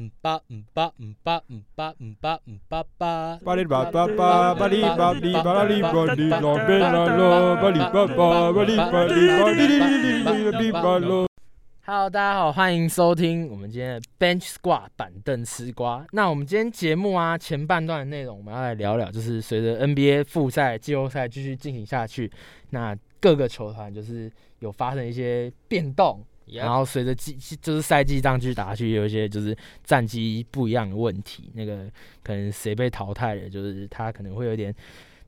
嗯巴嗯巴嗯巴嗯巴嗯巴嗯巴巴。巴里巴巴巴巴里巴里巴里巴里拉贝拉拉巴里巴巴巴里巴里巴里里里里里巴罗。Hello，大家好，欢迎收听我们今天的 Bench Squad 板凳吃瓜。那我们今天节目啊前半段的内容，我们要来聊聊，就是随着 NBA 复赛、季后赛继续进行下去，那各个球团就是有发生一些变动。然后随着季就是赛季这样去打下去，有一些就是战绩不一样的问题，那个可能谁被淘汰了，就是他可能会有点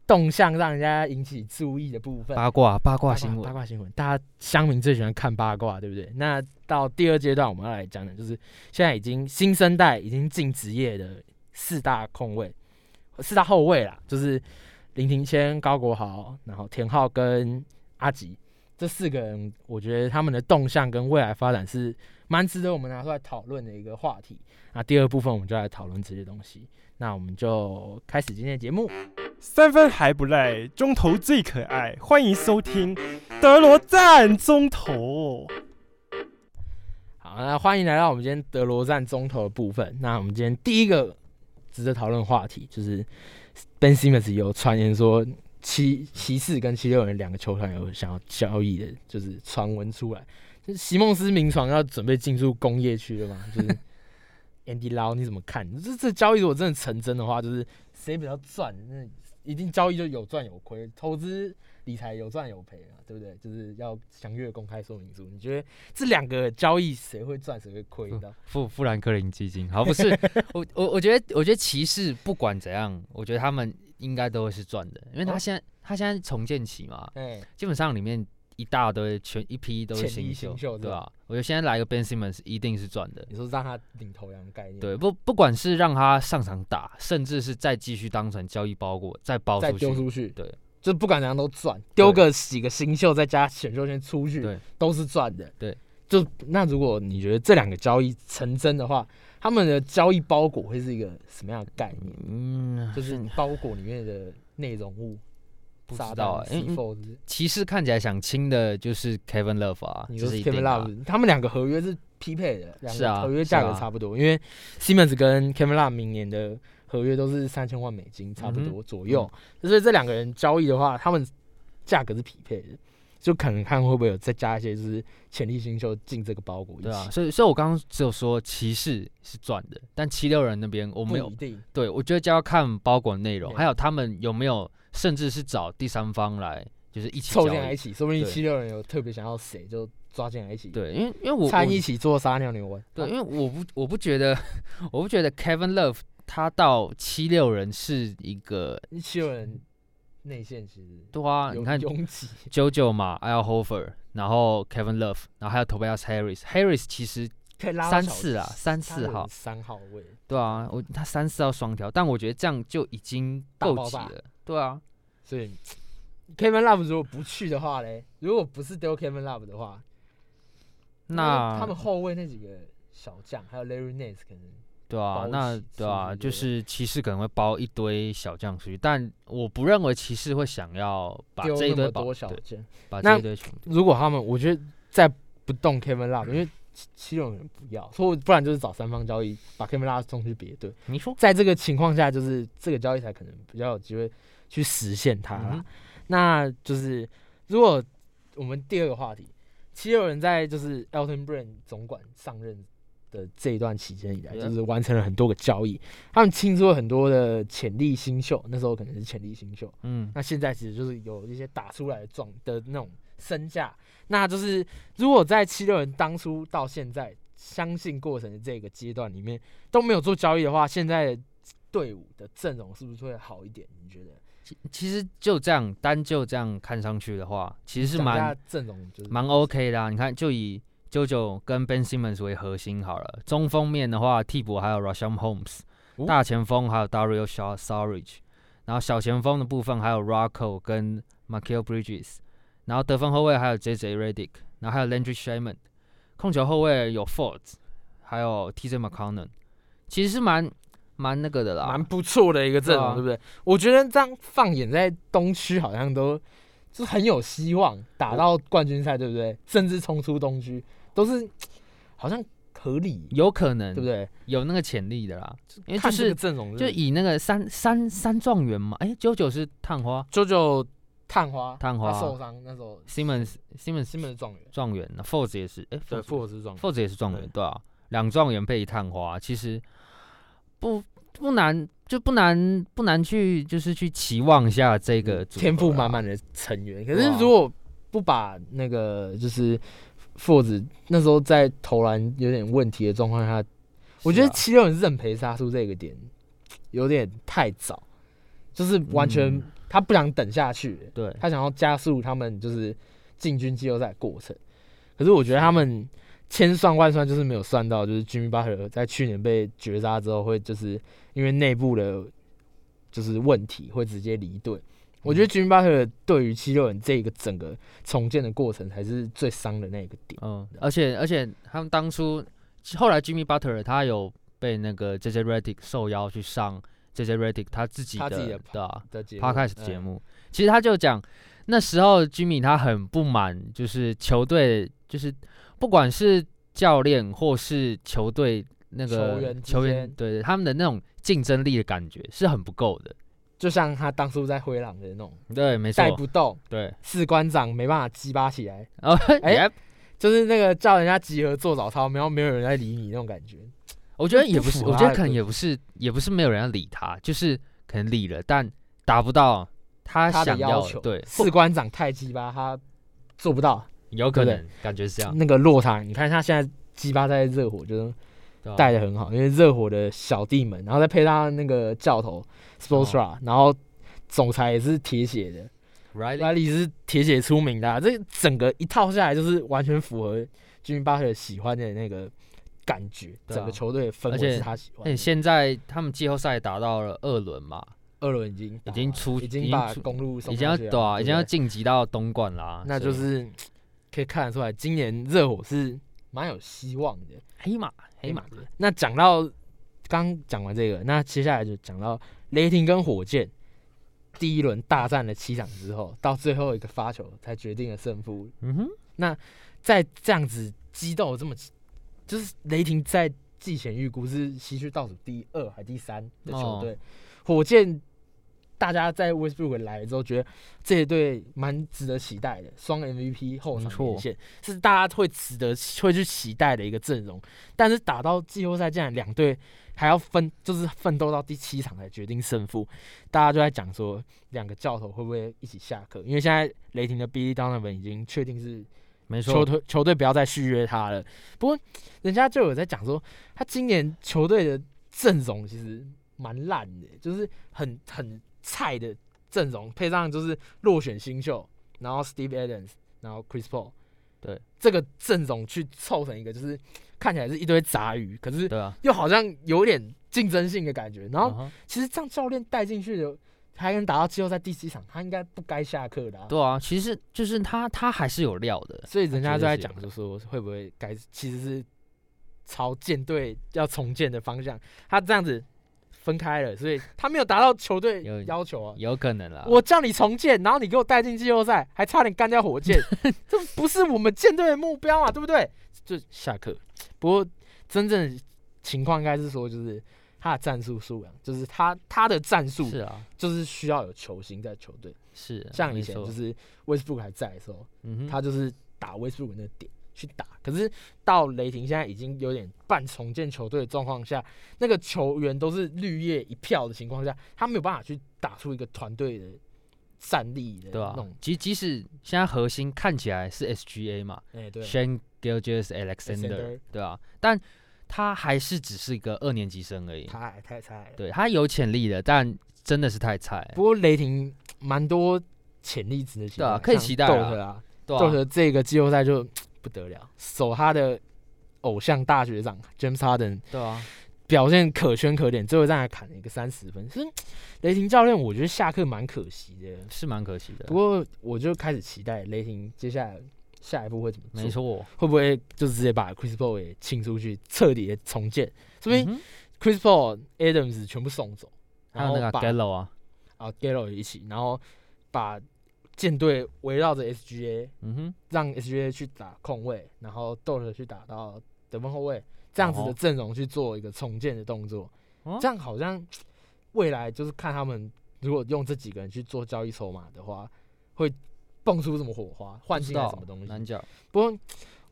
动向让人家引起注意的部分。八卦八卦新闻，八卦新闻，大家乡民最喜欢看八卦，对不对？那到第二阶段，我们要来讲的就是现在已经新生代已经进职业的四大控卫、四大后卫啦，就是林庭谦、高国豪，然后田浩跟阿吉这四个人，我觉得他们的动向跟未来发展是蛮值得我们拿出来讨论的一个话题。那第二部分我们就来讨论这些东西。那我们就开始今天的节目。三分还不赖，中投最可爱，欢迎收听德罗赞中投。好，那欢迎来到我们今天德罗赞中投的部分。那我们今天第一个值得讨论的话题就是 Ben Simmons 有传言说七骑士跟七六人两个球团有想要交易的，就是传闻出来，就是席梦思名床要准备进入工业区了嘛？就是 Andy Lau 你怎么看？这这交易如果真的成真的话，就是谁比较赚？那一定交易就有赚有亏，投资理财有赚有赔啊，对不对？就是要详阅公开说明书。你觉得这两个交易谁会赚谁会亏的？富富兰克林基金，好不是 我我我觉得我觉得骑士不管怎样，我觉得他们应该都会是赚的，因为他哦现在、他现在重建期嘛，哎、基本上里面一大堆全一批都是新新秀对吧、我觉得现在来个 Ben Simmons 一定是赚的。你说让他领头羊的概念，对，，不不管是让他上场打，甚至是再继续当成交易包裹再包再出去，丢出去，对，就不管怎样都赚，丢个几个新秀再加选秀权出去，对，都是赚的。对，就那如果你觉得这两个交易成真的话，他们的交易包裹会是一个什么样的概念？嗯，就是包裹里面的内容物，不知道欸因为骑士看起来想清的就是 Kevin Love 啊，你说这是 Kevin Love，他们两个合约是匹配的，两是啊个合约价格差不多，因为 Simmons 跟 Kevin Love 明年的合约都是三千万美金，差不嗯多左右。所以这两个人交易的话，他们价格是匹配的，就可能看会不会有再加一些就是潜力新秀进这个包裹。对啊，所以所以我刚刚只有说骑士是赚的，但七六人那边我没有不一，定。对我觉得就要看包裹内容，还有他们有没有，甚至是找第三方来，就是一起。凑进来一起，说不定对七六人有特别想要谁，就抓进来一起，，对，因为因为我参我一起做撒尿牛丸。对，因为我不我不觉得我不觉得 Kevin Love 他到七六人是一个为七六人内线其实对啊，你看拥挤，JoJo 嘛，Al Hofer，然后 Kevin Love，然后还有 Tobias Harris，Harris 其实可以拉三次啊三四号三号位，对啊，我他三次要双挑，但我觉得这样就已经够挤了，对啊，所以 Kevin Love 如果不去的话嘞，如果不是丢 Kevin Love 的话，那他们后卫那几个小将，还有 Larry Nance 可能对啊，那对啊，就是骑士可能会包一堆小将出去，但我不认为骑士会想要把这一堆小对将。把这一堆全如果他们，我觉得再不动 Kevin Love，因为七七六人不要，所以不然就是找三方交易，把 Kevin Love 送去别队。你说在这个情况下，就是这个交易才可能比较有机会去实现它啦。嗯那就是如果我们第二个话题，七六人在就是 Elton Brand 总管上任的这一段期间以来，就是完成了很多个交易，他们清出了很多的潜力新秀，那时候可能是潜力新秀，嗯那现在其实就是有一些打出来的状的那种身价，那就是如果在七六人当初到现在相信过程的这个阶段里面都没有做交易的话，现在的队伍的阵容是不是会好一点？你觉得？其实就这样单就这样看上去的话，其实是蛮阵容就是蛮 OK 的啊。你看，就以 JoJo 跟 Ben Simmons 为核心好了。中锋面的话，替补还有 Rasham Holmes，、哦大前锋还有 Dario Shaw Sarich，然后小前锋的部分还有 Rocco 跟 m i c h a e l Bridges，然后得分后卫还有 JJ Redick，然后还有 Landry Shaman，控球后卫有 Ford，还有 TJ McConnell，其实是蛮蛮那个的啦，蛮不错的一个阵容，对不对？我觉得这样放眼在东区，好像都就是很有希望打到冠军赛，对不对？甚至冲出东区，都是好像合理，有可能对不对？有那个潜力的啦，因为就看这个是阵容，就以那个三三三状元嘛，哎，九九是探花。九九探花，探花。受伤那时候，Simmons Simmons 西门的状元，状元，那 Force 也是，哎对，，Force 是状元，Force 也是状元对，啊，两状元配一探花，其实不不难，就不难不难去就是去期望一下这个天赋满满的成员。可是如果不把那个就是富子那时候在投篮有点问题的状况下，我觉得七六人认赔杀出这个点有点太早，就是完全嗯他不想等下去，对他想要加速他们就是进军季后赛过程。可是我觉得他们千算万算就是没有算到，就是 Jimmy Butler 在去年被绝杀之后，会就是因为内部的就是问题会直接离队。我觉得 Jimmy Butler 对于七六人这个整个重建的过程才是最伤的那个点。嗯，而且而且他们当初后来 Jimmy Butler 他有被那个 JJ Redick 受邀去上 JJ Redick 他自己的的啊的节目 Podcast 节嗯目，其实他就讲那时候 Jimmy 他很不满，就是球队就是不管是教练或是球队那个球员球员对对他们的那种竞争力的感觉是很不够的。就像他当初在灰狼的那种对，没错。带，不动，对，士官长没办法鸡巴起来，哦，哎就是那个叫人家集合做早操，然后没有人来理你那种感觉。我觉得也不是，我觉得可能也不是，也不是没有人要理他，就是可能理了，但达不到他想要求，的对，士官长太鸡巴，他做不到。有可能感觉是这样，那个落差，你看他现在鸡巴在热火就是带的很好，因为热火的小弟们，然后再配上那个教头 s p o r t r a 然后总裁也是铁血的，Riley。是铁血出名的啊、这整个一套下来就是完全符合军巴特喜欢的那个感觉，啊。整个球队的氛围而且是他喜欢哎，的。现在他们季后赛打到了二轮嘛，二轮已经已经出已经已经把出公路送已经要对啊，已经要晋级到东莞啦，那就是 可以看得出来，今年热火是蛮有希望的。黑马黑马，那讲到刚讲完这个，那接下来就讲到雷霆跟火箭第一轮大战了七场之后，到最后一个发球才决定了胜负。嗯哼，那在这样子激斗这么，就是雷霆在季前预估是西区倒数第二还第三的球队，火箭大家在 Westbrook 来了之后，觉得这一队蛮值得期待的，双 MVP 后场连线是大家会值得会去期待的一个阵容。但是打到季后赛，竟然两队还要分，就是奋斗到第七场才决定胜负，大家就在讲说两个教头会不会一起下课？因为现在雷霆的 Billy Donovan 已经确定是没错，球队球队不要再续约他了。不过人家就有在讲说，他今年球队的阵容其实蛮烂的，就是很很菜的阵容，配上就是落选新秀，然后 Steve Adams，然后 Chris Paul，对。这个阵容去凑成一个，就是看起来是一堆杂鱼，可是对啊，又好像有点竞争性的感觉。然后其实这样教练带进去的，还能打到季后赛第七场，他应该不该下课的、啊。对啊，其实就是他他还是有料的，所以人家就在讲，就是说会不会该其实是朝舰队要重建的方向，他这样子分开了，所以他没有达到球队要求啊。有可能啦，我叫你重建，然后你给我带进季后赛，还差点干掉火箭，这不是我们舰队的目标啊，对不对？就下课。不过真正情况应该是说，就是他的战术素养，就是他他的战术是啊。就是需要有球星在球队，是啊，像以前就是威斯布鲁还在的时候，嗯哼，他就是打威斯布鲁那个点去打。可是到雷霆现在已经有点半重建球队的状况下，那个球员都是绿叶一票的情况下，他没有办法去打出一个团队的战力的对啊那种。，即即使现在核心看起来是 SGA 嘛哎、对，，Shane Gilgeous Alexander，Alexander 对啊，但他还是只是一个二年级生而已，他还太菜了。对他有潜力的，但真的是太菜，不过雷霆蛮多潜力值的，对啊可以期待啊对啊这个季后赛就不得了，守他的偶像大学长 James Harden 对啊，表现可圈可点，最后让他砍了一个三十分。是雷霆教练，我觉得下课蛮可惜的。是蛮可惜的不，过我就开始期待雷霆接下来下一步会怎么做，没错，会不会就直接把 Chris Paul 也清出去，彻底的重建？说明 Chris Paul、Adams 全部送走，还有那个然后把 Gallo 啊，啊 Gallo 也一起，然后把舰队围绕着 SGA，嗯哼，让 SGA 去打控卫，然后 Dort 去打到得分后卫，这样子的哦阵容去做一个重建的动作，哦这样好像未来就是看他们如果用这几个人去做交易筹码的话，会蹦出什么火花，换进什么东西。难讲，不过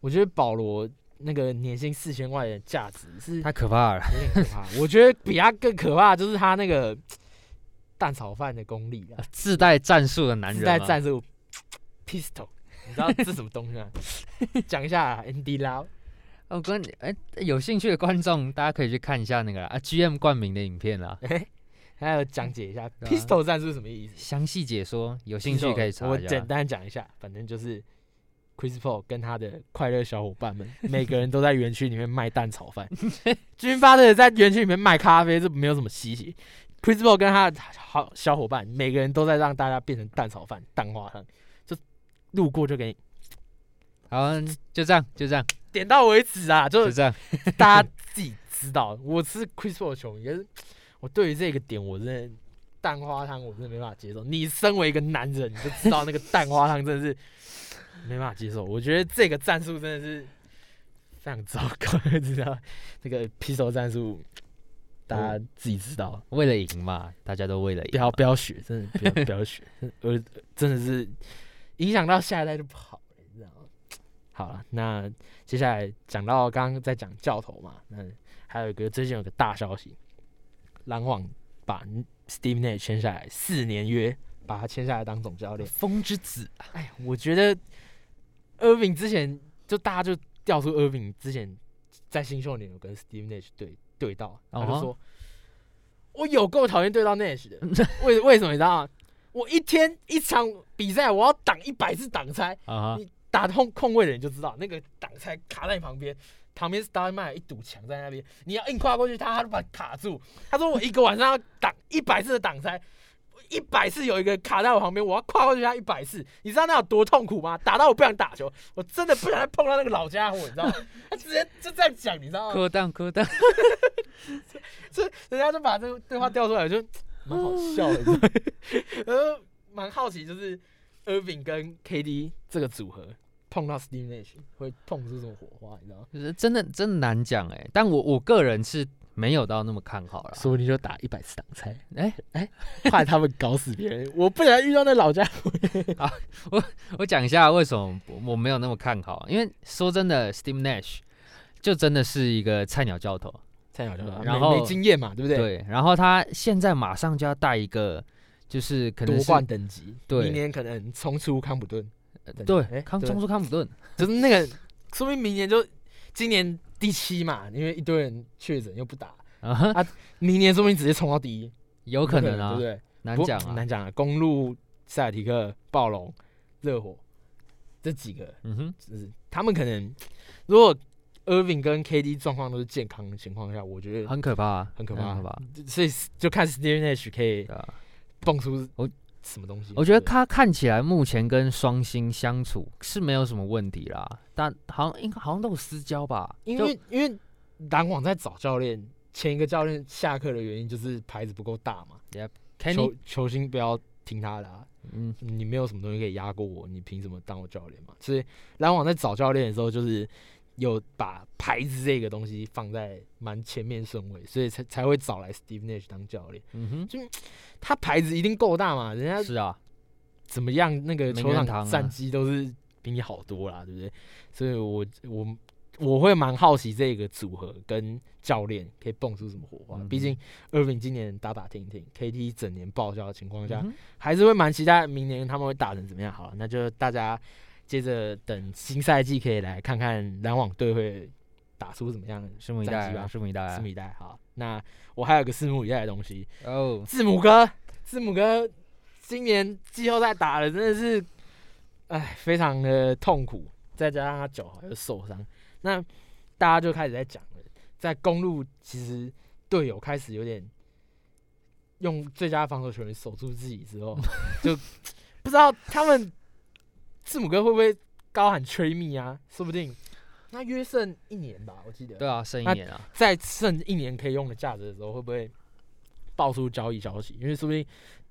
我觉得保罗那个年薪四千万的价值是太可怕了。有点可怕。我觉得比他更可怕的就是他那个蛋炒饭的功力啊，自带战术的男人自，带战术 pistol，你知道这是什么东西吗？讲一下 Andy Lau，哦，跟哎、有兴趣的观众，大家可以去看一下那个啊 GM 冠名的影片啦，还有讲解一下 pistol 战术是什么意思。详细解说，有兴趣可以查一下。我简单讲一下，反正就是 Chris Paul 跟他的快乐小伙伴们，每个人都在园区里面卖蛋炒饭。军发的在园区里面卖咖啡，这没有什么稀奇。Chris Paul 跟他的好小伙伴，每个人都在让大家变成蛋炒饭、蛋花汤，就路过就给你好，就这样，就这样，点到为止啊！就就这样。大家自己知道，我是 Chris Paul 的球迷，可是我对于这个点，我真的蛋花汤我真的没办法接受。你身为一个男人，你就知道那个蛋花汤真的是没办法接受。我觉得这个战术真的是非常糟糕，知道这个 pistol 战术，大家自己知道，为了赢嘛，大家都为了赢。不要不要学，真的不要不要学，呃，真的是影响到下一代就不好了，你知道吗？好了，那接下来讲到刚刚在讲教头嘛，那还有一个最近有个大消息，篮网把 Steve Nash 签下来四年约，把他签下来当总教练。风之子，哎，我觉得 Irving 之前就大家就调出 Irving 之前在新秀年有跟 Steve Nash 对对到，然后就哦说、我有够讨厌对到 Nash 的，为为什么你知道吗？我一天一场比赛我要挡一百次挡拆，啊哈你打控控位的人就知道那个挡拆卡在你旁边。旁边 Star m a 一堵墙在那边，你要硬跨过去，他他就把你卡住。他说我一个晚上要挡一百次的挡拆，一百次有一个卡在我旁边，我要跨过去他一百次，你知道那有多痛苦吗？打到我不想打球，我真的不想再碰到那个老家伙，你知道吗？他直接就这样讲，你知道吗？磕蛋磕蛋，这人家就把这个对话调出来，我就蛮好笑的，你知道吗呃，蛮好奇，就是 Irving 跟 KD 这个组合碰到 Steve Nash 会碰出什么火花，你知道吗？就是真的真的难讲哎。但我我个人是没有到那么看好了。说不定就打一百次挡拆，哎哎、怕他们搞死别人。我不想遇到那老家 伙。我我讲一下为什么我我没有那么看好，因为说真的，Steam Nash 就真的是一个菜鸟教头，菜鸟就然没后没经验嘛，对不对？对，然后他现在马上就要带一个，就是可能夺是冠等级，对明年可能冲出康普顿，对冲出康普顿，就是那个，说明明年就今年第七嘛，因为一堆人确诊又不打，啊哈，明年说不定直接冲到第一，有可能啊，对不对？难讲啊，难讲啊。公路、塞尔提克、暴龙、热火这几个，嗯哼，就是他们可能如果 Irving 跟 KD 状况都是健康的情况下，我觉得很可怕啊，很可怕，很可怕。所以就看 Steve Nash 可以蹦出我什么东西。我觉得他看起来目前跟双星相处是没有什么问题啦，但好像应该好像都有私交吧，因就为因为篮网在找教练，前一个教练下课的原因就是牌子不够大嘛球球星不要听他的、啊，嗯，你没有什么东西可以压过我，你凭什么当我教练嘛？所以篮网在找教练的时候，就是有把牌子这个东西放在蛮前面顺位，所以才才会找来 Steve Nash 当教练。嗯哼，就他牌子一定够大嘛，人家，是啊，怎么样，那个球场战绩都是比你好多啦，对不对？所以我我我会蛮好奇这个组合跟教练可以蹦出什么火花。嗯毕竟 Irving 今年打打停停，KT 整年报销的情况下，嗯还是会蛮期待明年他们会打成怎么样。好了，那就大家接着等新赛季可以来看看篮网队会打出怎么样的拭目以待。拭目以待啊拭目。以待。好，那我还有个拭目以待的东西，哦，字母哥，字母哥今年季后赛打的真的是，哎，非常的痛苦，再加上他脚还又受伤，那大家就开始在讲了，在公路其实队友开始有点用最佳防守球员守住自己之后，就不知道他们字母哥会不会高喊吹密啊？说不定那约剩一年吧，我记得。对啊，剩一那年啊，在剩一年可以用的价值的时候，会不会爆出交易消息？因为说不定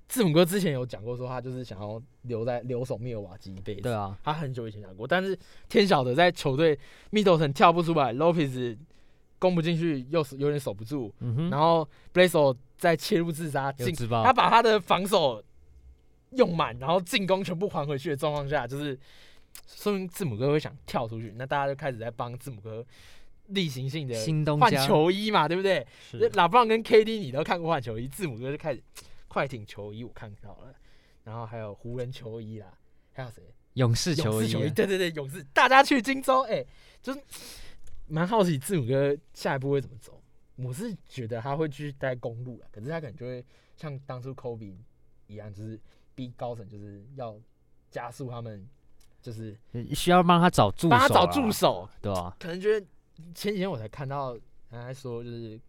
字母哥之前有讲过，说他就是想要留在留守密尔瓦基一辈子。对啊，他很久以前讲过，但是天晓得在球队密斗城跳不出来，Lopez 攻不进去，又有点守不住，嗯哼，然后 b l a z o 再切入自杀他，把他的防守用满，然后进攻全部还回去的状况下，就是说明字母哥会想跳出去，那大家就开始在帮字母哥例行性的换球衣嘛，对不对？是拉布朗跟 KD 你都看过换球衣，字母哥就开始快艇球衣我看到了，然后还有湖人球衣啦，还有谁？勇士球衣球衣，对对对，勇士，大家去荆州，哎、就是蛮好奇字母哥下一步会怎么走。我是觉得他会继续待公路了，可是他可能就会像当初 Kobe 一样，就是逼高层就是要加速他们，就是需要帮他找助手，帮他找助，手。对吧？可能觉得前几天我才看到他在说，就是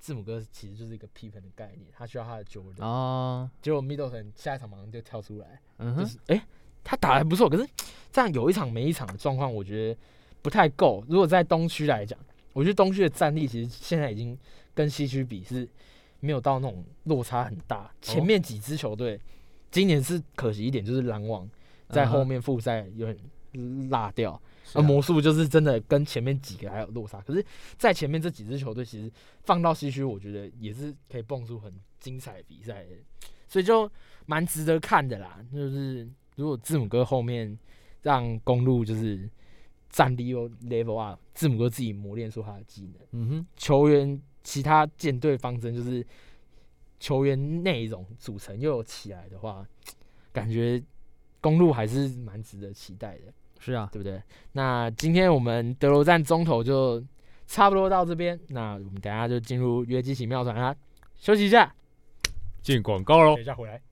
字母哥其实就是一个批评的概念，他需要他的 Jordan，、哦，结果 Middleton 下一场马上就跳出来，嗯哼，就是哎、诶他打的还不错，可是这样有一场没一场的状况，我觉得不太够。如果在东区来讲，我觉得东区的战力其实现在已经跟西区比是没有到那种落差很大。前面几支球队今年是可惜一点，就是篮网在后面复赛有点落掉，啊魔术就是真的跟前面几个还有落差。可是，在前面这几支球队，其实放到西区，我觉得也是可以蹦出很精彩的比赛，所以就蛮值得看的啦。就是如果字母哥后面让公路就是战力又 level up，字母哥自己磨练出他的技能，嗯哼，球员其他舰队方针就是球员内容组成又有起来的话，感觉公路还是蛮值得期待的。是啊，对不对？那今天我们德罗站中头就差不多到这边，那我们等下就进入约基奇妙传啦，休息一下，进广告喽等。一下回来。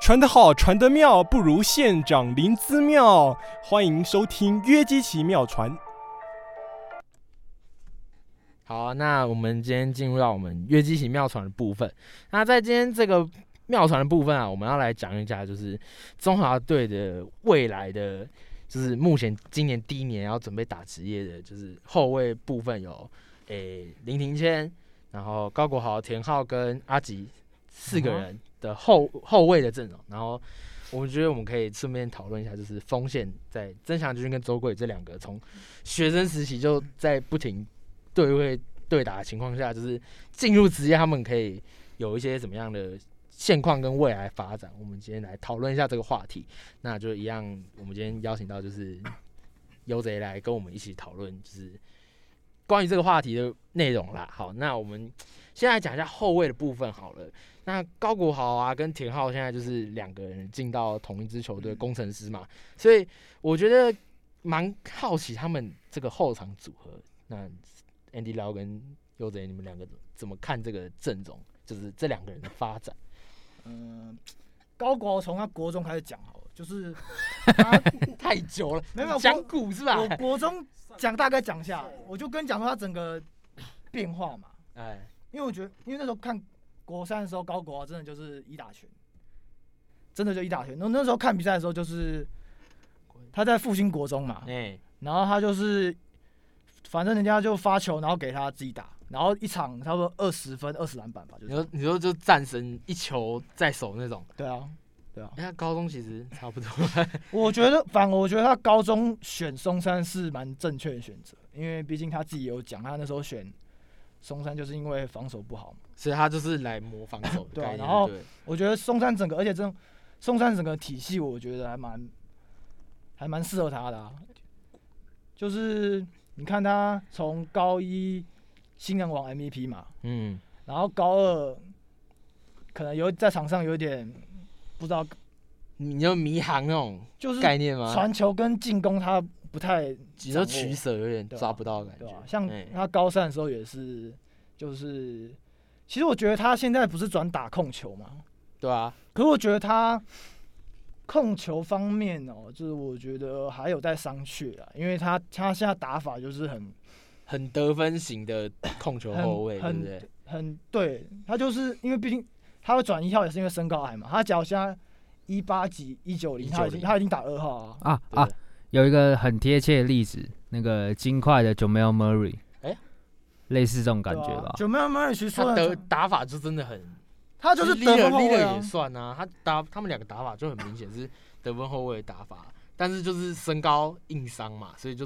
传得好，传得妙，不如县长林姿妙。欢迎收听约基奇妙传。好啊、那我们今天进入到我们约基奇妙传的部分。那在今天这个妙传的部分啊，我们要来讲一下，就是中华队的未来的，就是目前今年第一年要准备打职业的，就是后卫部分有，诶、林庭谦，然后高国豪、田浩跟阿吉四个人的后后卫的阵容，然后。我觉得我们可以顺便讨论一下，就是锋线在曾祥军跟周贵这两个从学生时期就在不停对位对打的情况下，就是进入职业，他们可以有一些怎么样的现况跟未来发展。我们今天来讨论一下这个话题。那就一样，我们今天邀请到就是 优贼来跟我们一起讨论，就是关于这个话题的内容啦。好，那我们先来讲一下后卫的部分好了。那高国豪啊跟田浩现在就是两个人进到同一支球队，工程师嘛，所以我觉得蛮好奇他们这个后场组合。那 Andy Lau 跟优贼，你们两个怎么看这个阵容？就是这两个人的发展。嗯，高国豪从他国中开始讲好了，就是他 太久了，没有讲古是吧？我国中讲大概讲一下，我就跟你讲说他整个变化嘛，哎，因为我觉得，因为那时候看国三的时候，高国豪真的就是一打拳，真的就一打拳。那那时候看比赛的时候，就是他在复兴国中嘛，哎，然后他就是反正人家就发球，然后给他自己打，然后一场差不多二十分、二十篮板吧，就你说你说就战神一球在手那种，对啊，对啊。人家高中其实差不多。我觉得，反而我觉得他高中选松山是蛮正确的选择，因为毕竟他自己有讲，他那时候选松山就是因为防守不好嘛。所以他就是来磨防守的 对啊然后我觉得松山整个，而且这种松山整个体系，我觉得还蛮还蛮适合他的、啊。就是你看他从高一新人王 MVP 嘛，嗯，然后高二可能有在场上有点不知道，你就迷航那种就是概念吗？传球跟进攻他不太你说取舍有点抓不到的感觉。对啊、，像哎。他高三的时候也是，就是其实我觉得他现在不是转打控球嘛，对啊，可是我觉得他控球方面哦，就是我觉得还有待商榷啊，因为他他现在打法就是很很得分型的控球后卫，对很不对？很对，他就是因为毕竟他会转一号也是因为身高矮嘛，他脚下一八几一九零，他已经他已经打二号啊，啊有一个很贴切的例子，那个金块的 Jamal Murray，哎类似这种感觉吧。九 m 曼 r 其实说他的的打法就真的很，他就是得分后卫也，算啊，他打他们两个打法就很明显是得分后卫的打法，但是就是身高硬伤嘛，所以就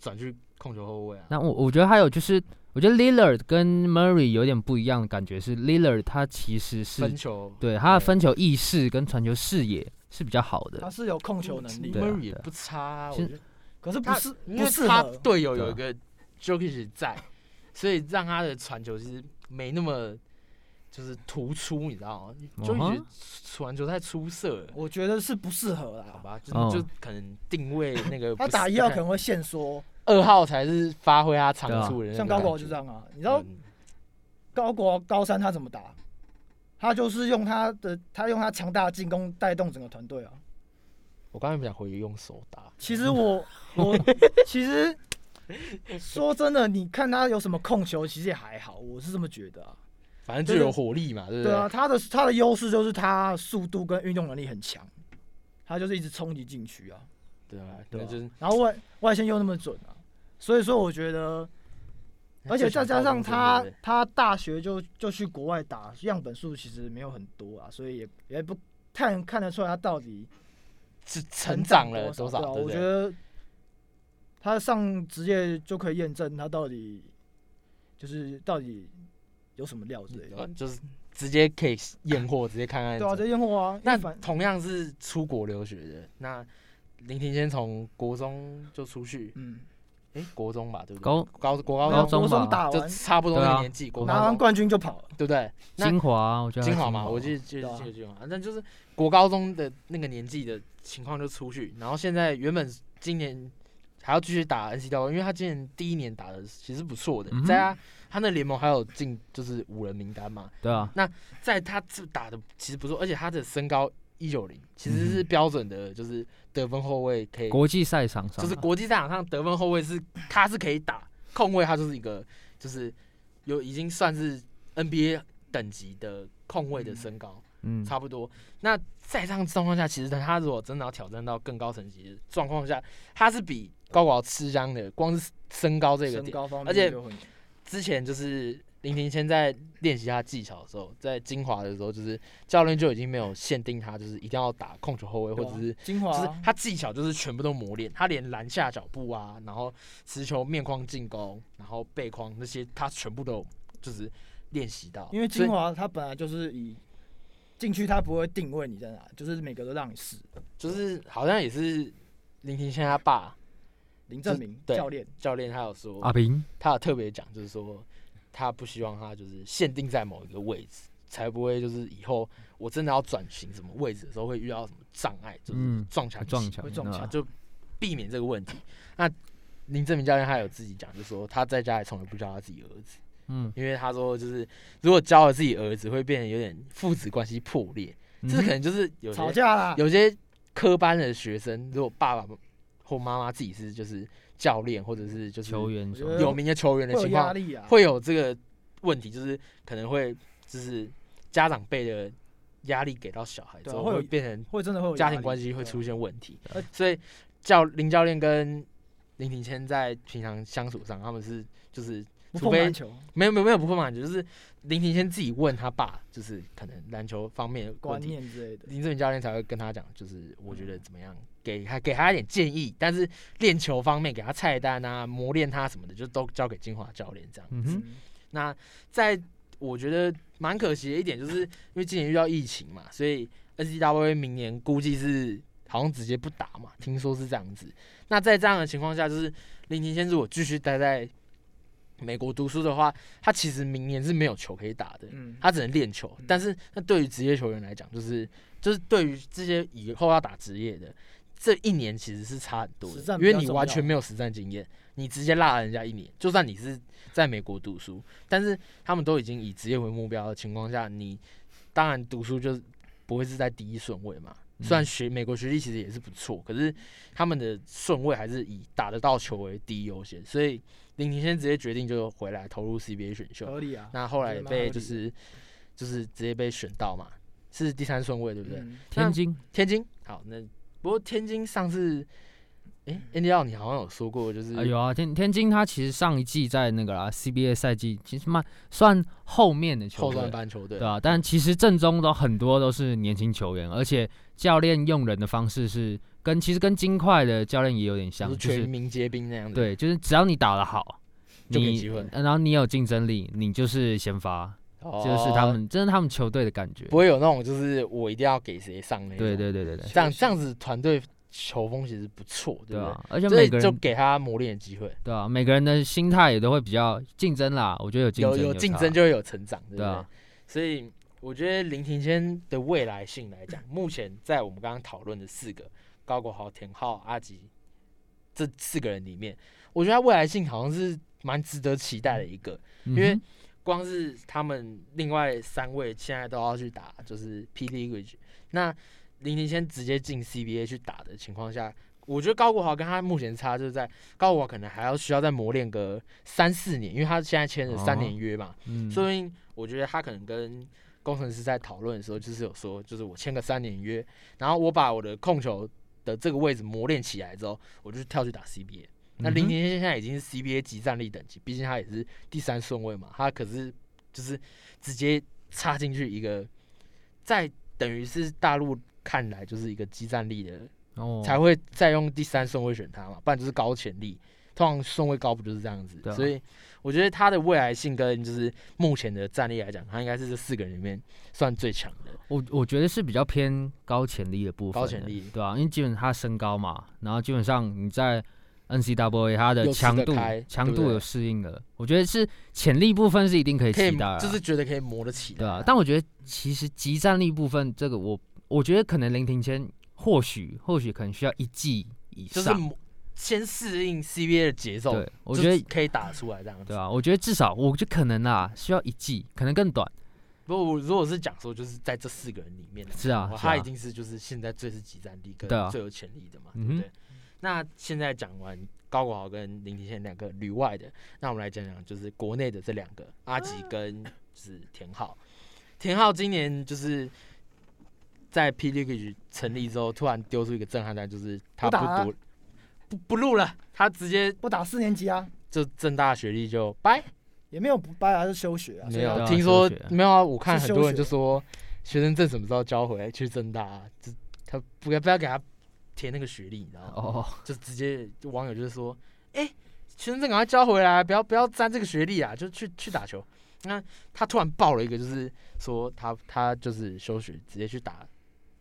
转去控球后卫啊。那我我觉得还有就是，我觉得 Lillard 跟 Murray 有点不一样的感觉，是 Lillard 他其实是分球对他的分球意识跟传球视野是比较好的他。是有控球能力，，Murray 也不差啊，我其觉得可是不是因为他不适合。队友有一个 Jokic 在，所以让他的传球其实没那么就是突出，你知道吗哦？Jokic 传球太出色了，我觉得是不适合啦。好吧，就哦就可能定位那个 他打一号可能会限缩，二号才是发挥他长处的那个像高国豪就这样啊。你知道嗯高国豪高三他怎么打？他就是用他的他用他强大的进攻带动整个团队啊。我刚才不想回去用手打，其实我 我其实说真的，你看他有什么控球，其实也还好，我是这么觉得啊。反正就有火力嘛，对不对？啊，他的他的优势就是他速度跟运动能力很强，他就是一直冲击禁区啊，对啊，对啊。就是，然后外外线又那么准啊，所以说我觉得，而且再加上他他大学就就去国外打，样本数其实没有很多啊，所以也也不太看得出来他到底是成长了多多少？我觉得他上职业就可以验证他到底就是到底有什么料之类的。呃就是直接可以验货，直接看看。对啊，这验货啊，那同样是出国留学的，那林庭先从国中就出去，嗯，诶，国中吧，对不对？高高国高中高中国中打完差不多那年纪，国高中拿完冠军就跑了，对不对？那精华啊，我觉得金华嘛，我记得记对啊得记得金华，那就是国高中的那个年纪的情况就出去，然后现在原本今年还要继续打 NCAA，因为他今年第一年打的其实不错的，在他他那联盟还有进就是五人名单嘛，对啊，那在他这打的其实不错，而且他的身高一九零，其实是嗯标准的，就是得分后卫可以，国际赛场上啊就是国际赛场上得分后卫是他是可以打控卫，他就是一个就是有已经算是 NBA 等级的控卫的身高。嗯差不多。那在这样状况下，其实他如果真的要挑战到更高层级的状况下，他是比高国吃香的，光是身高这个点。身高方面而且之前就是林庭谦在练习他技巧的时候，在精华的时候，就是教练就已经没有限定他，就是一定要打控球后卫，或者是精华啊，就是他技巧就是全部都磨练，他连篮下脚步啊，然后持球面框进攻，然后背框那些，他全部都就是练习到。因为精华他本来就是以进去，他不会定位你在哪，就是每个都让你试。就是好像也是林庭谦他爸林正明教练，教练他有说，阿平？他有特别讲，就是说他不希望他就是限定在某一个位置，才不会就是以后我真的要转型什么位置的时候会遇到什么障碍，就是嗯撞墙期撞墙会撞墙。就避免这个问题。那林正明教练他有自己讲，就是说他在家里从来不教他自己儿子，嗯，因为他说就是如果教了自己儿子，会变得有点父子关系破裂，嗯这可能就是有吵架啦，有些科班的学生，如果爸爸或妈妈自己是就是教练，或者是就是球员有名的球员的情况，会有这个问题，就是可能会就是家长辈的压力给到小孩之后，会变成会真的会有家庭关系会出现问题。呃。所以教林教练跟林庭谦在平常相处上，他们是就是不除非碰篮球没有没有没有不碰篮球，就是林庭谦自己问他爸，就是可能篮球方面观，念之类的。林志明教练才会跟他讲，就是我觉得怎么样，给他给他一点建议，但是练球方面给他菜单啊，磨练他什么的，就都交给金华教练这样。子，嗯那在我觉得蛮可惜的一点，就是因为今年遇到疫情嘛，所以 N C W A 明年估计是好像直接不打嘛，听说是这样子。那在这样的情况下，就是林庭谦如果继续待在美国读书的话，他其实明年是没有球可以打的。嗯，他只能练球嗯。但是那对于职业球员来讲，就是就是对于这些以后要打职业的，这一年其实是差很多的，因为你完全没有实战经验，你直接落了人家一年。就算你是在美国读书，但是他们都已经以职业为目标的情况下，你当然读书就是不会是在第一顺位嘛。虽然学美国学历其实也是不错，可是他们的顺位还是以打得到球为第一优先，所以林庭先直接决定就回来投入 CBA 选秀。合理啊。那后来被就是就是直接被选到嘛，是第三顺位对不对？嗯天津天津好，那不过天津上次，哎 a n d y 你好像有说过，就是、啊有啊，天天津他其实上一季在那个啦 CBA 赛季其实蛮算后面的球队后段，班球队，对啊，但其实正中都很多都是年轻球员，而且教练用人的方式是跟其实跟金块的教练也有点像，是就是全民皆兵那样子。，对，就是只要你打得好，你就给机会呃然后你有竞争力，你就是先发，哦、就是他们，这是他们球队的感觉。不会有那种就是我一定要给谁上那种。对对对对对，这样这样子团队球风其实不错，对不对？对啊，而且所以就每个人就给他磨练的机会，对啊，每个人的心态也都会比较竞争啦。我觉得有竞争差有竞争就会有成长，对不对？对啊所以我觉得林庭谦的未来性来讲，目前在我们刚刚讨论的四个高国豪、田浩、阿吉这四个人里面，我觉得他未来性好像是蛮值得期待的一个，因因为光是他们另外三位现在都要去打，就是 P League，那林庭谦直接进 CBA 去打的情况下，我觉得高国豪跟他目前差就是在高国豪可能还要需要再磨练个三四年，因为他现在签了三年约嘛，嗯。所以我觉得他可能跟工程师在讨论的时候，就是有说，就是我签个三年约，然后我把我的控球的这个位置磨练起来之后，我就跳去打 CBA。那林庭谦现在已经是 CBA 级战力等级，毕竟他也是第三顺位嘛，他可是就是直接插进去一个，在等于是大陆看来就是一个激战力的，哦才会再用第三顺位选他嘛，不然就是高潜力。通常顺位高不就是这样子？啊。所以我觉得他的未来性跟就是目前的战力来讲，他应该是这四个人里面算最强的。我我觉得是比较偏高潜力的部分的，高潜力。对啊，因为基本他身高嘛，然后基本上你在 N C W A 他的强度强度有适应了，我觉得是潜力部分是一定可以期待啊，就是觉得可以磨得起来对啊，但我觉得其实集战力部分这个我我觉得可能林庭谦或许或许可能需要一季以上，就是磨先适应 CBA 的节奏，对，我觉得可以打出来这样子。对啊，我觉得至少我觉得可能啊，需要一季，可能更短，不过我如果是讲说，就是在这四个人里面是啊他已经是就是现在最是集战力跟最有潜力的嘛，对嗯对？那现在讲完高国豪跟林庭谦两个旅外的，那我们来讲讲就是国内的这两个阿吉跟就是田浩。田浩今年就是在 P League 成立之后，突然丢出一个震撼弹，就是他不读不不录了，他直接不打四年级啊，就正大学历就拜。也没有不掰啊，是休学啊。没有听说没有啊？我看很多人就说学生证什么时候交回来去正大、啊，就他不要不要给他填那个学历，你知道吗？哦，就直接就网友就是说，哎、学生证赶快交回来，不要不要沾这个学历啊，就去去打球。那他突然爆了一个，就是说他他就是休学，直接去打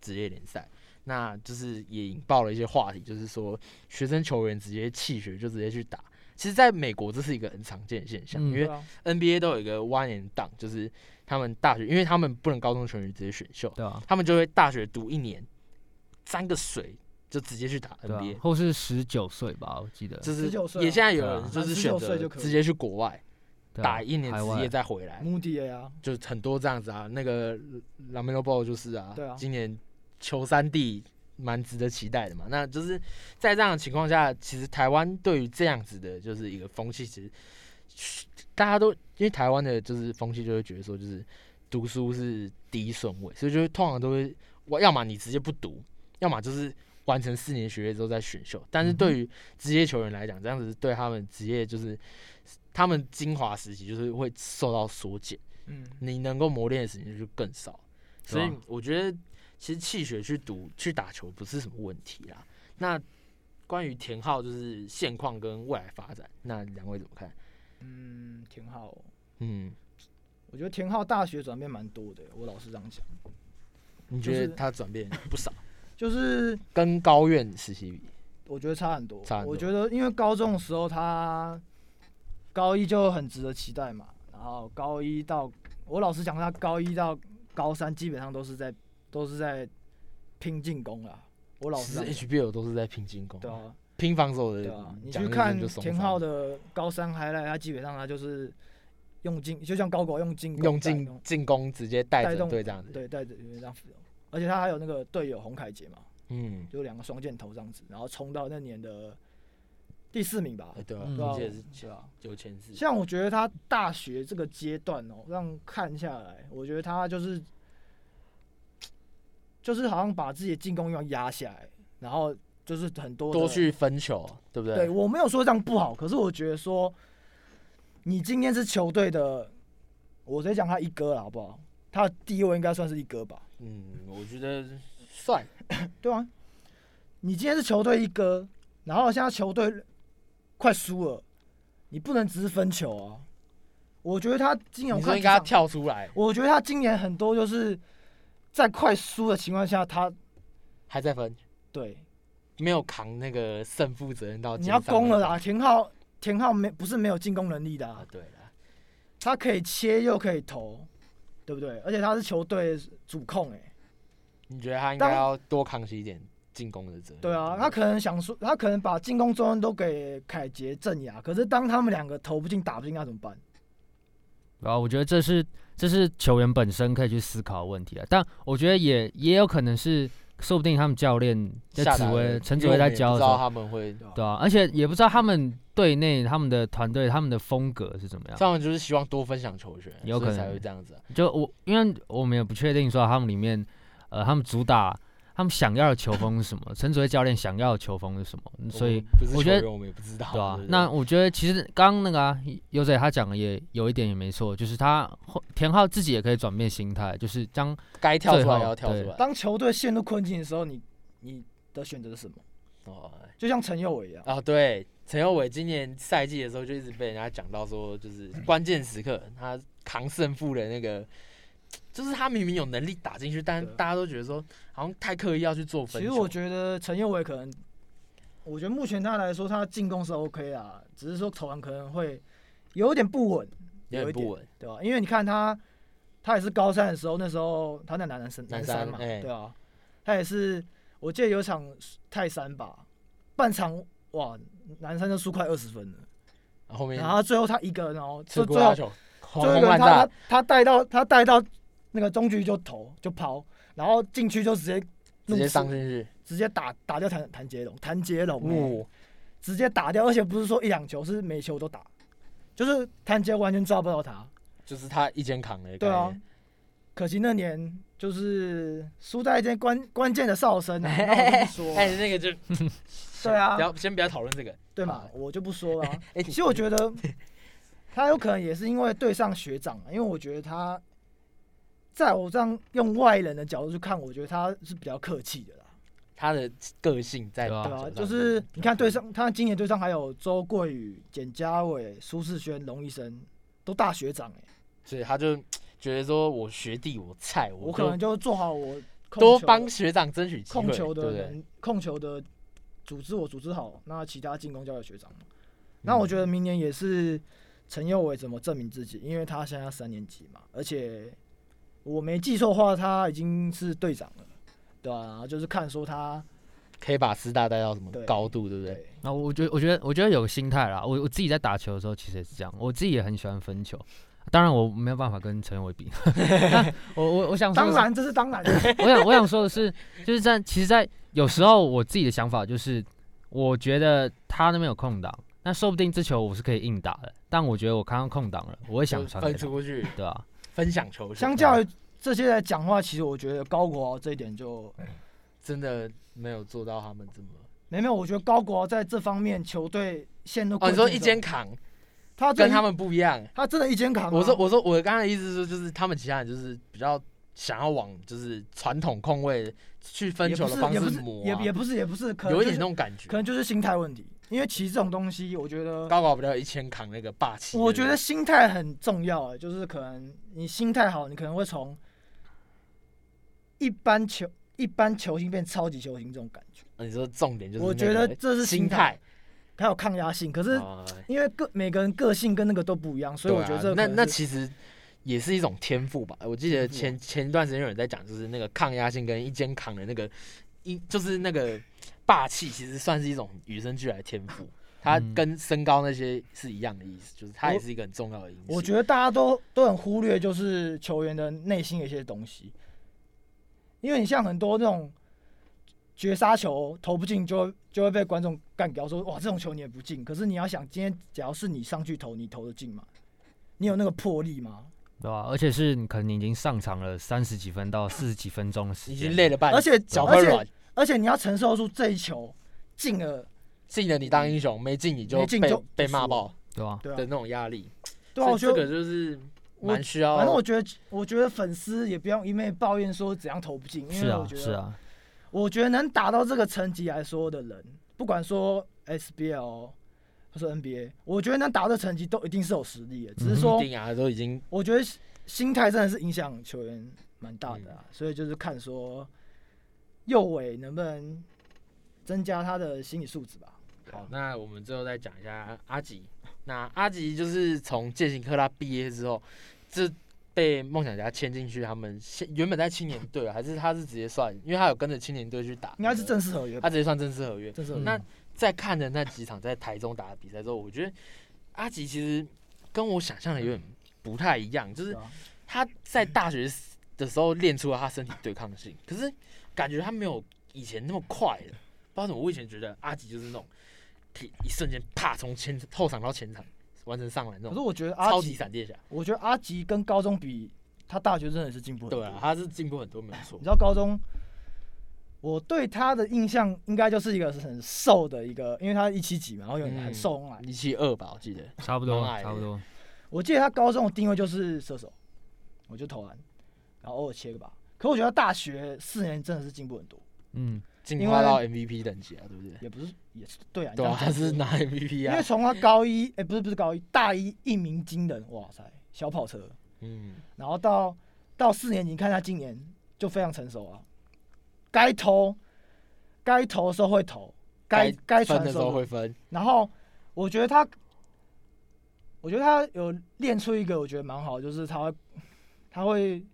职业联赛。那就是也引爆了一些话题，就是说学生球员直接弃学就直接去打。其实，在美国这是一个很常见的现象，嗯因为 NBA 都有一个挖年档，就是他们大学，因为他们不能高中球员直接选秀，对啊，他们就会大学读一年，沾个水就直接去打 NBA，、，或是十九岁吧，我记得，就是19岁啊也现在有人就是选择就直接去国外打一年职业再回来，目的啊，就很多这样子啊。那个 Lamelo Ball 就是啊，对啊今年球三 D 蛮值得期待的嘛。那就是在这样的情况下，其实台湾对于这样子的就是一个风气，其实大家都因为台湾的就是风气就会觉得说，就是读书是第一顺位，所以就通常都会，我要么你直接不读，要么就是完成四年学业之后再选秀。但是对于职业球员来讲，这样子对他们职业就是他们精华时期就是会受到缩减。嗯，你能够磨练的时间就更少。所以我觉得，其实气血去读去打球不是什么问题啦。那关于田浩就是现况跟未来发展，那两位怎么看？嗯，田浩。嗯，我觉得田浩大学转变蛮多的，我老实这样讲，你就是觉得他转变 不少，就是跟高院实习比？我觉得差很多。差很多我觉得因为高中的时候他高一就很值得期待嘛，然后高一到我老实讲，他高一到高三基本上都是在都是在拼进攻啦。我老其实实这样讲 HBL 都是在拼进攻，对啊，拼防守的对啊，你去看田浩的高三 highlight，他基本上他就是用进，就像高狗用进攻用进进攻直接带着队这样子。对，带着这样子，而且他还有那个队友洪凯杰嘛，嗯，就两个双箭头这样子，然后冲到那年的第四名吧哎，对啊，嗯对啊。九千四。像我觉得他大学这个阶段哦，让看下来，我觉得他就是就是好像把自己的进攻欲望压下来，然后就是很多多去分球，对不对？对我没有说这样不好，可是我觉得说，你今天是球队的，我直接讲他一哥了好不好？他的地位应该算是一哥吧？嗯，我觉得算。对啊，你今天是球队一哥，然后现在球队快输了，你不能只是分球啊。我觉得他今年我应该要看几场跳出来，我觉得他今年很多就是在快输的情况下，他还在分，对没有扛那个胜负责任到你要攻了啦。田浩田浩没不是没有进攻能力的、啊，，啊对啦，他可以切又可以投，对不对？而且他是球队主控哎、你觉得他应该要多扛起一点进攻的责任？对啊，他可能想说，他可能把进攻重任都给凯杰镇压，可是当他们两个投不进、打不进，那怎么办？然后我觉得这是这是球员本身可以去思考的问题啊，但我觉得也也有可能是，说不定他们教练在指挥陈指挥在教的时候他们会，对啊，而且也不知道他们队内他们的团队他们的风格是怎么样。他们就是希望多分享球权，有可能才会这样子啊。就我，因为我们也不确定说他们里面，呃，他们主打他们想要的球风是什么，陈主任教练想要的球风是什么，所以我们不是我觉得我们也不知道，对啊，那我觉得其实刚刚那个啊，优仔他讲的也有一点也没错，就是他田浩自己也可以转变心态，就是将该跳出来要跳出来。当球队陷入困境的时候，你你的选择是什么？哦就像陈佑伟一样，啊，对，陈佑伟今年赛季的时候就一直被人家讲到说，就是关键时刻他扛胜负的那个，就是他明明有能力打进去，但大家都觉得说好像太刻意要去做分。其实我觉得陈佑伟可能，我觉得目前他来说，他进攻是 OK 啊，只是说投篮可能会有一点不稳，有点不稳，对吧？因为你看他，他也是高三的时候，那时候他在南南生南南山嘛，对啊，他也是，我记得有场泰山吧，半场哇，南山就输快二十分了，然后后面然后最后他一个人哦，吃就最后最后他他带到他带到那个中距就投就抛，然后禁区就直接直接上进去，直接打打掉谭谭杰龙，谭杰龙、欸哇，直接打掉，而且不是说一两球，是每球都打，就是谭杰完全抓不到他。就是他一肩扛的，对啊，，可惜那年就是输在一件关关键的哨声啊，那我不说哎，了。那个就 对啊。不，要先不要讨论这个，对嘛，我就不说了啊。哎，其实我觉得他有可能也是因为对上学长啊，因为我觉得他在我这样用外人的角度去看，我觉得他是比较客气的啦，他的个性在对啊就是你看对上他今年对上还有周桂宇、简家伟、苏世轩、龙医生都大学长哎、所以他就觉得说我学弟我菜，就我可能就做好我多球帮学长争取，控球？的人，控球的组织我组织好，那其他进攻交给学长嘛。嗯那我觉得明年也是陈佑伟怎么证明自己，因为他现在三年级嘛，而且我没记错的话，他已经是队长了，对啊、然后就是看说他可以把师大带到什么高度，对不对？对那我觉得，我觉得，我觉得有个心态啦。我我自己在打球的时候，其实也是这样。我自己也很喜欢分球，当然我没有办法跟陈伟比。我我我想说的是，当然这是当然，我想我想说的是，就是在其实，在有时候我自己的想法就是，我觉得他那边有空档，那说不定这球我是可以硬打的。但我觉得我看到空档了，我会想就传给他，分出去，对吧、分享球权，相较于这些来讲话，其实我觉得高国豪这一点就真的没有做到他们这么。没没有，我觉得高国豪在这方面球队陷入哦，你说一肩扛，他跟他们不一样。他真的一肩扛啊、我说我说我刚才的意思是说，就是他们其他人就是比较想要往就是传统控卫去分球的方式磨啊，也也不是也不是，可能有一点那种感觉可。能就是心态问题。因为其实这种东西，我觉得，高高比较有一千扛那个霸气。我觉得心态很重要啊，就是可能你心态好，你可能会从一般球一般球星变超级球星这种感觉。你说重点就是我那个觉得这是心心态，还有抗压性。可是哦因为个每个人个性跟那个都不一样，所以我觉得这啊那那其实也是一种天赋吧。我记得前前一段时间有人在讲，就是那个抗压性跟一肩扛的那个一，就是那个霸气，其实算是一种与生俱来的天赋。它嗯跟身高那些是一样的意思，就是它也是一个很重要的因素。我觉得大家都都很忽略，就是球员的内心的一些东西，因为你像很多那种绝杀球投不进，就会就会被观众干掉，说哇这种球你也不进。可是你要想，今天只要是你上去投，你投得进吗？你有那个魄力吗？对吧、而且是你可能已经上场了三十几分到四十几分钟的时已间，经累了半死，而且脚会软，而且你要承受住这一球进了，进了你当英雄，没进你就被没进就被骂爆对吧、对啊的，那种压力。对啊，我觉得这个就是我蛮需要。反正我觉得，我觉得粉丝也不用一昧抱怨说怎样投不进，因是啊为我觉得，是啊，我觉得能打到这个层级来说的人，不管说 SBL 或是 NBA，我觉得能达到这成绩都一定是有实力的，只是说一定啊，都已经我觉得心态真的是影响球员蛮大的啊，所以就是看说右尾能不能增加他的心理素质吧。好。那我们最后再讲一下阿吉。那阿吉就是从剑行科拉毕业之后，这被梦想家签进去，他们现原本在青年队，还是他是直接算，因为他有跟着青年队去打，应该是正式合约他，直接算正式合约。正式合约。那在看的那几场在台中打的比赛之后，我觉得阿吉其实跟我想象的有点不太一样，就是他在大学的时候练出了他身体对抗性，可是感觉他没有以前那么快了。不知道怎么，我以前觉得阿吉就是那种，体一瞬间啪从前后场到前场完成上篮那种可是我觉得阿超级吉，闪电侠。我觉得阿吉跟高中比，他大学真的是进步很多。对啊，他是进步很多，没有错你知。道高中，我对他的印象应该就是一个很瘦的一个，因为他一七几嘛，然后有点瘦很矮。一七二吧，我记得。差不多差不多。我记得他高中的定位就是射手，我就投篮，然后偶尔切个吧。可我觉得大学四年真的是进步很多，嗯，因为进化到 MVP 等级啊，对不对？也不是也是对啊，对啊，他是拿 MVP 啊。因为从他高一，哎、不是不是高一，大一一鸣惊人，哇塞，小跑车，嗯，然后到到四年级，你看他今年就非常成熟啊，该投该投的时候会投，该该传的时候会会分。然后我觉得他，我觉得他有练出一个我觉得蛮好，就是他会他会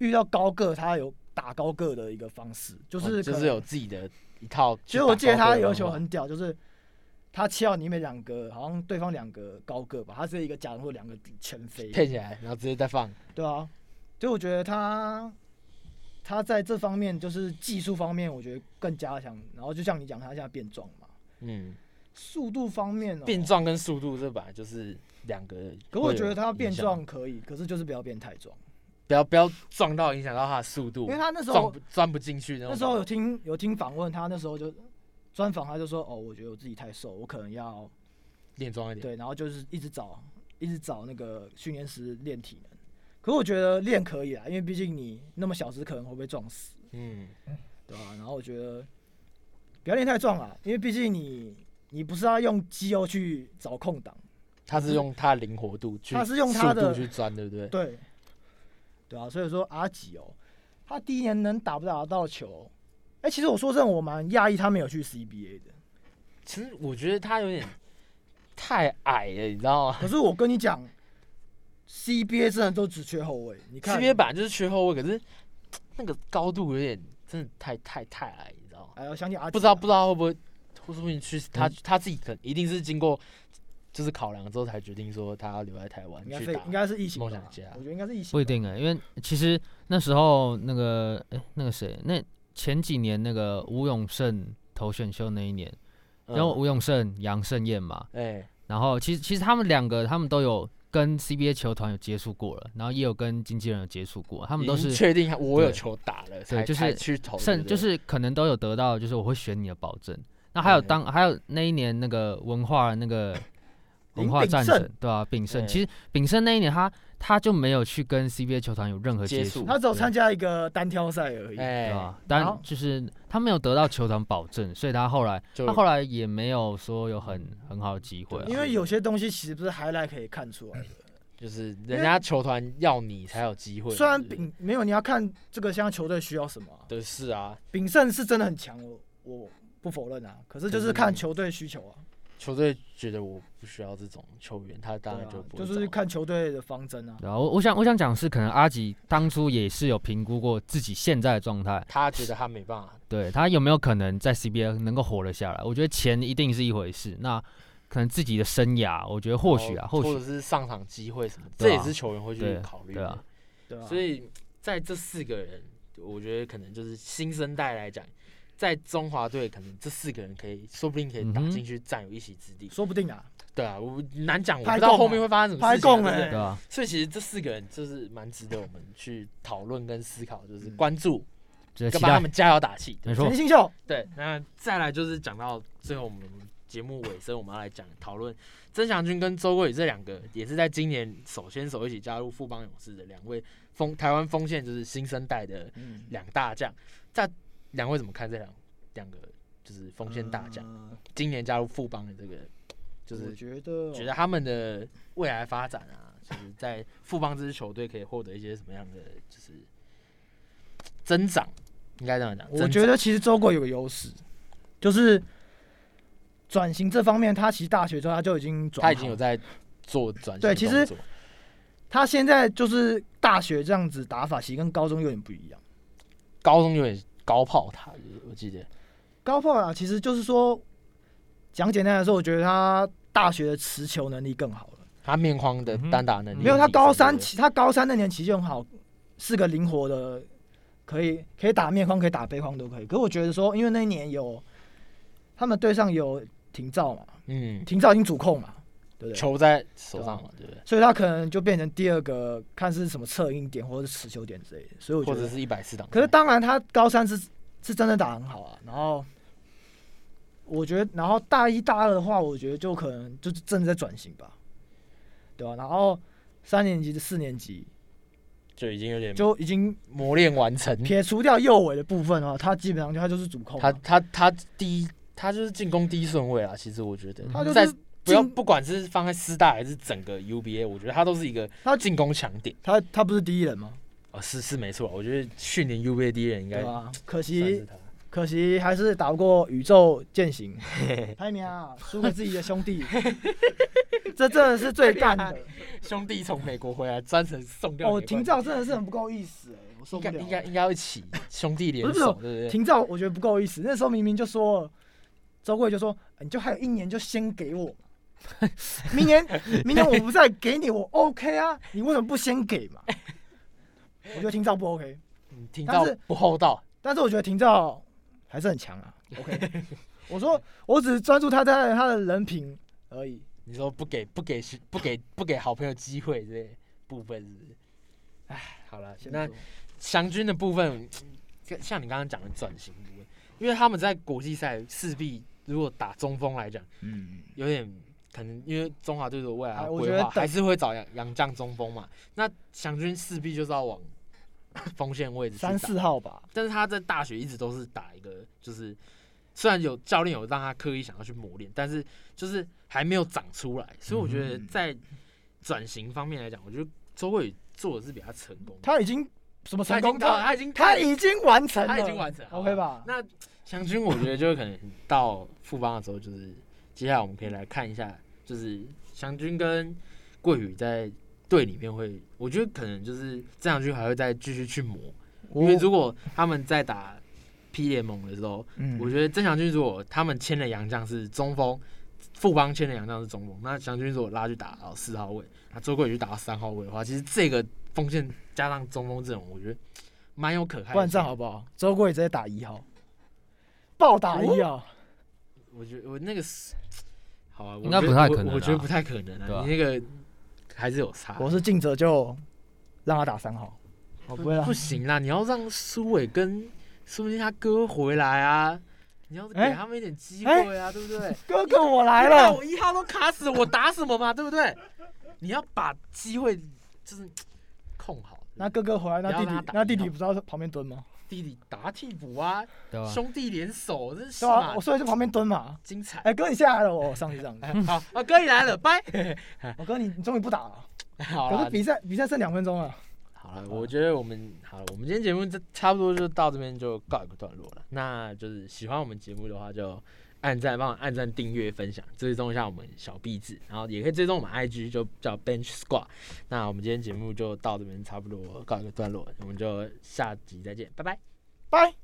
遇到高个，他有打高个的一个方式，就哦就是有自己的一套。其实我记得他有球很屌，就是他切到你们两个，好像对方两个高个吧，他是一个假人或两个前飞，骗起来，然后直接再放。对啊，所以我觉得他他在这方面就是技术方面，我觉得更加强。然后就像你讲，他现在变壮嘛，嗯，速度方面、哦、变，壮跟速度这本来就是两个。可我觉得他变，壮可以，可是就是不要变太壮，不要不要撞到影响到他的速度，因为他那时候钻不进去那种。那时候有听有听访问他，那时候就专访他就说，哦，我觉得我自己太瘦，我可能要练壮一点。对，然后就是一直找一直找那个训练师练体能。可我觉得练可以啊，因为毕竟你那么小只，可能会被撞死，嗯，对吧、然后我觉得不要练太壮啊，因为毕竟你你不是要用肌肉去找空档，他是用他的灵活度去，他是用他的去钻，对不对？对，对啊，所以说阿吉哦，他第一年能打不打得到球？哎、其实我说真的，我蛮讶异他没有去 CBA 的。其实我觉得他有点太矮了，你知道吗可是我跟你讲，CBA 真的都只缺后卫。你看？CBA 本来就是缺后卫，可是那个高度有点真的太太太矮，你知道吗？哎，我相信阿吉啊不知道不知道会不会，会不会去他嗯他自己可能一定是经过就是考量之后才决定说他要留在台湾应该去打应该是疫情吧梦想家。我觉得应该是疫情吧，不一定哎，因为其实那时候那个哎、那个谁，那前几年那个吴永胜投选秀那一年，嗯。然后吴永胜、杨胜燕嘛，哎、然后其实其实他们两个他们都有跟 CBA 球团有接触过了，然后也有跟经纪人有接触过，他们都是确定我有对球打了才就是才去投，甚对不对？就是可能都有得到，就是我会选你的保证。那还有对当还有那一年那个文化那个林文化战胜神对啊、炳胜其实炳胜那一年他他就没有去跟 CBA 球团有任何接接触，他只有对参加一个单挑赛而已。哎、对吧？然后但就是他没有得到球团保证，所以他后来他后来也没有说有很很好的机会啊、因为有些东西其实不是 highlight 可以看出来的。就是人家球团要你才有机会嘛，虽然对不对炳没有，你要看这个现在球队需要什么啊、的是啊，炳胜是真的很强，我我不否认啊。可是就是看球队需求啊，球队觉得我不需要这种球员，他当然就不会就是看球队的方针啊。然后我我想我想讲的是，可能阿吉当初也是有评估过自己现在的状态，他觉得他没办法，对他有没有可能在 CBA 能够活了下来？我觉得钱一定是一回事，那可能自己的生涯，我觉得或许啊，或许是上场机会什么，这也是球员会去对考虑的。对啊，对啊，所以在这四个人，我觉得可能就是新生代来讲，在中华队可能这四个人可以，说不定可以打进去占有一席之地。说不定啊，对啊，我难讲，我不知道后面会发生什么事情对？所以其实这四个人就是蛮值得我们去讨论跟思考，就是嗯。关注，跟帮他们加油打气。没错。全，新秀。对，那再来就是讲到最后，我们节目尾声，我们要来讲讨论曾祥军跟周桂宇这两个，也是在今年手牵手一起加入富邦勇士的两位锋台湾锋线，就是新生代的嗯，两大将。在两位怎么看这两两个就是锋线大将？呃今年加入富邦的这个，就是我觉得觉得他们的未来发展啊，就是在富邦这支球队可以获得一些什么样的就是增长？应该这样讲。我觉得其实周国有个优势，就是转型这方面，他其实大学之后他就已经转，他已经有在做转型。对其实他现在就是大学这样子打法，其实跟高中有点不一样。高中有点高炮塔，我记得高炮塔，其实就是说讲简单来说，我觉得他大学的持球能力更好了。他面框的单打能力没有他高三他高三那年其实就很好，是个灵活的，可以可以打面框，可以打背框都可以。可是我觉得说，因为那一年有他们队上有廷照嘛，嗯，廷照已经主控嘛，对不对？球在手上嘛，对不对？所以他可能就变成第二个，看是什么策应点或者是持球点之类的。所以我觉得，或者是一百四档。可是当然他高三是是真的打很好啊。然后我觉得，然后大一大二的话，我觉得就可能就是正在转型吧，对吧、然后三年级的四年级就已经有点就已经磨练完成。撇除掉右尾的部分的话，他基本上就他就是主控嘛。他他他第一，他就是进攻第一顺位啊。其实我觉得，他就是不要不管是放在师大还是整个 UBA，我觉得他都是一个他进攻强点。他他不是第一人吗？哦，是是没错啊，我觉得去年 UBA 第一人应该对吧？可惜。可惜还是打不过宇宙践行，太喵啊，输给自己的兄弟，这真的是最干的。兄弟从美国回来，专程送掉哦，你的冠廷照真的是很不够意思哎，我受军，不了。应该应该应该要一起兄弟联手，对不对？廷照我觉得不够意思，那时候明明就说，周贵就说你就还有一年就先给我嘛，明年明年我不再给你，我 OK 啊，你为什么不先给嘛？我觉得廷照不 OK，但是不厚道，但是我觉得廷照还是很强啊，OK。我说我只是专注他在他的人品而已。你说不给不给不给不给好朋友机会这些部分是不是？哎，好了，那说祥军的部分，像像你刚刚讲的转型部分，因为他们在国际赛势必如果打中锋来讲，嗯，有点可能因为中华队的未来规划我觉得还是会找杨杨将中锋嘛，那祥军势必就是要往锋线位置三四号吧，但是他在大学一直都是打一个，就是虽然有教练有让他刻意想要去磨练，但是就是还没有长出来，所以我觉得嗯在转型方面来讲，我觉得周慧宇做的是比较成功。他已经什么成功？他已经到，他他已经他已经完成了，他已经完成了，OK 吧？那祥军，我觉得就可能到复方的时候，就是接下来我们可以来看一下，就是祥军跟桂宇在队里面会，我觉得可能就是郑祥军还会再继续去磨，因为如果他们在打 P 联盟的时候，嗯我觉得郑祥军如果他们签的洋将是中锋，富邦签的洋将是中锋，那祥军如果拉去打到四号位，那周桂宇去打到三号位的话，其实这个锋线加上中锋阵容，我觉得蛮有可看。不然这样好不好？周贵直接打一号，暴打一号，我觉得我那个是好啊，我应该觉得我不太可能啊我觉得不太可能对啊啊，你那个还是有差。我是尽责就让他打三号，我不会让不行啦，你要让苏伟跟说不定他哥回来啊，你要给哎他们一点机会啊，对不对？哥哥我来了，我一号都卡死，我打什么嘛，对不对？你要把机会就是控好。那哥哥回来，那弟弟不要让他打那弟弟不知道在旁边蹲吗？弟弟打替补啊，对吧？兄弟联手，这是对啊，我所以在旁边蹲嘛。精彩。哎，哥你下来了，我上去这样子。哎 好，啊哥你来了，拜。我 哥你你终于不打了，好了可是，比赛比赛剩两分钟了。好了，我觉得我们好了，我们今天节目就差不多就到这边就告一个段落了。那就是喜欢我们节目的话，就按赞，帮我按赞、订阅、分享，追踪一下我们小壁纸，然后也可以追踪我们 IG，就叫 Bench Squad。那我们今天节目就到这边差不多告一个段落，我们就下集再见，拜拜。拜。